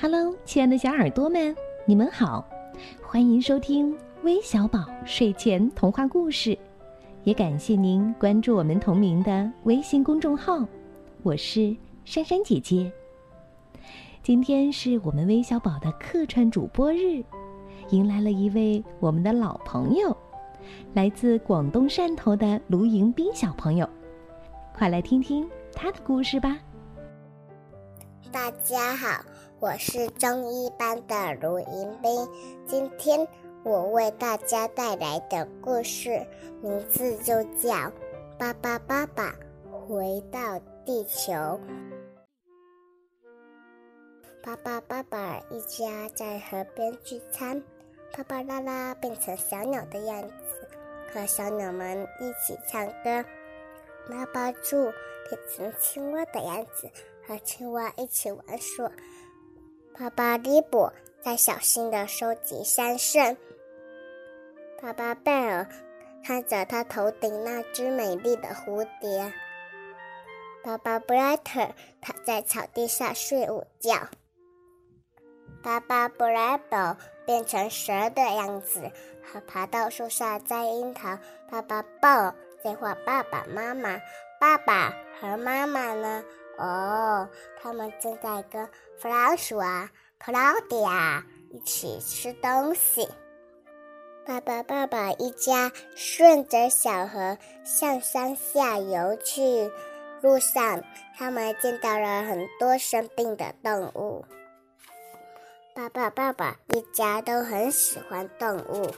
Hello，亲爱的小耳朵们，你们好，欢迎收听微小宝睡前童话故事，也感谢您关注我们同名的微信公众号，我是珊珊姐姐。今天是我们微小宝的客串主播日，迎来了一位我们的老朋友，来自广东汕头的卢迎宾小朋友，快来听听他的故事吧。大家好，我是中一班的卢迎宾。今天我为大家带来的故事名字就叫《巴巴爸爸回到地球》。巴巴爸爸一家在河边聚餐，巴巴拉拉变成小鸟的样子，和小鸟们一起唱歌。拉巴猪变成青蛙的样子。和青蛙一起玩耍，爸爸利伯在小心的收集桑葚。爸爸贝尔看着他头顶那只美丽的蝴蝶。爸爸布莱特躺在草地上睡午觉。爸爸布莱伯变成蛇的样子，和爬到树上摘樱桃。爸爸抱在画爸爸妈妈，爸爸和妈妈呢？哦，他们正在跟弗老鼠啊、克劳迪亚一起吃东西。爸爸、爸爸一家顺着小河向山下游去，路上他们见到了很多生病的动物。爸爸、爸爸一家都很喜欢动物。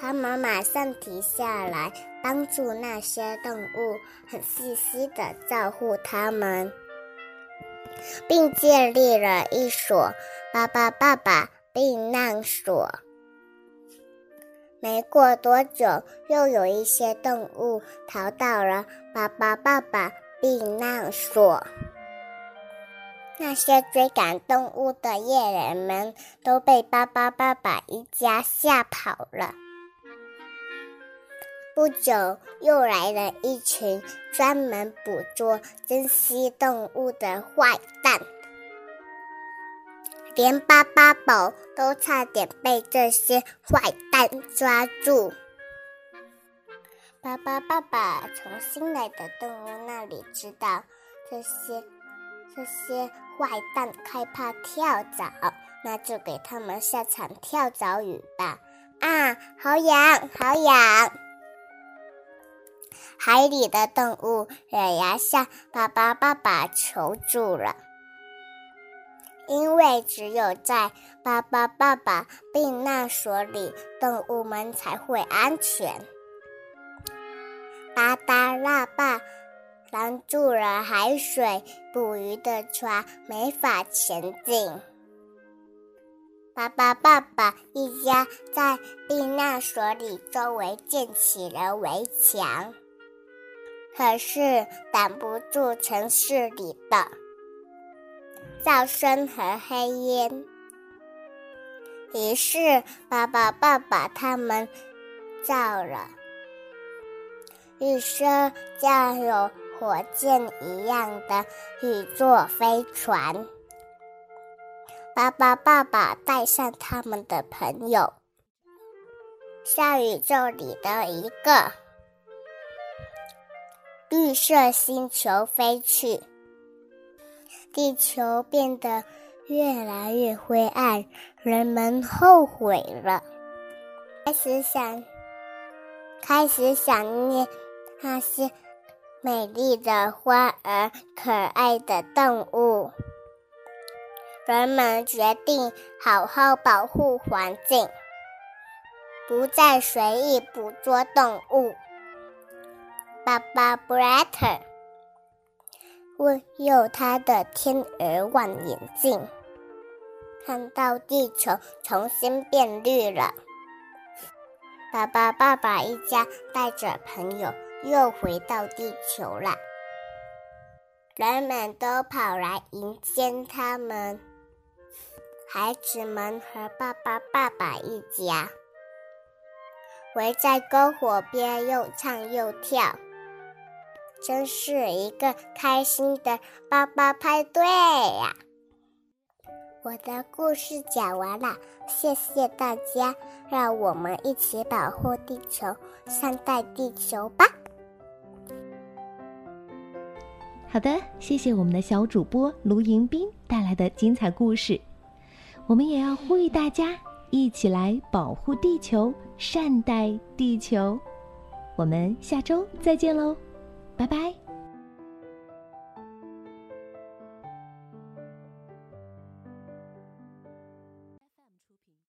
他们马上停下来，帮助那些动物，很细心的照顾它们，并建立了一所“巴巴爸爸”避难所。没过多久，又有一些动物逃到了“巴巴爸爸”避难所。那些追赶动物的猎人们都被“巴巴爸爸”一家吓跑了。不久，又来了一群专门捕捉珍稀动物的坏蛋，连巴巴宝都差点被这些坏蛋抓住。巴巴爸爸从新来的动物那里知道，这些这些坏蛋害怕跳蚤，那就给他们下场跳蚤雨吧！啊，好痒，好痒！海里的动物咬牙向爸爸爸爸求助了，因为只有在爸爸爸爸避难所里，动物们才会安全。巴达拉坝拦住了海水捕鱼的船，没法前进。爸爸爸爸一家在避难所里周围建起了围墙。可是挡不住城市里的噪声和黑烟，于是爸爸、爸爸他们造了一艘像有火箭一样的宇宙飞船。爸爸、爸爸带上他们的朋友，向宇宙里的一个。绿色星球飞去，地球变得越来越灰暗，人们后悔了，开始想，开始想念那些美丽的花儿、可爱的动物。人们决定好好保护环境，不再随意捕捉动物。爸爸布莱特问用他的天鹅望远镜，看到地球重新变绿了。爸爸、爸爸一家带着朋友又回到地球了，人们都跑来迎接他们。孩子们和爸爸、爸爸一家围在篝火边，又唱又跳。真是一个开心的爸爸派对呀！我的故事讲完了，谢谢大家，让我们一起保护地球，善待地球吧。好的，谢谢我们的小主播卢迎宾带来的精彩故事。我们也要呼吁大家一起来保护地球，善待地球。我们下周再见喽，拜拜。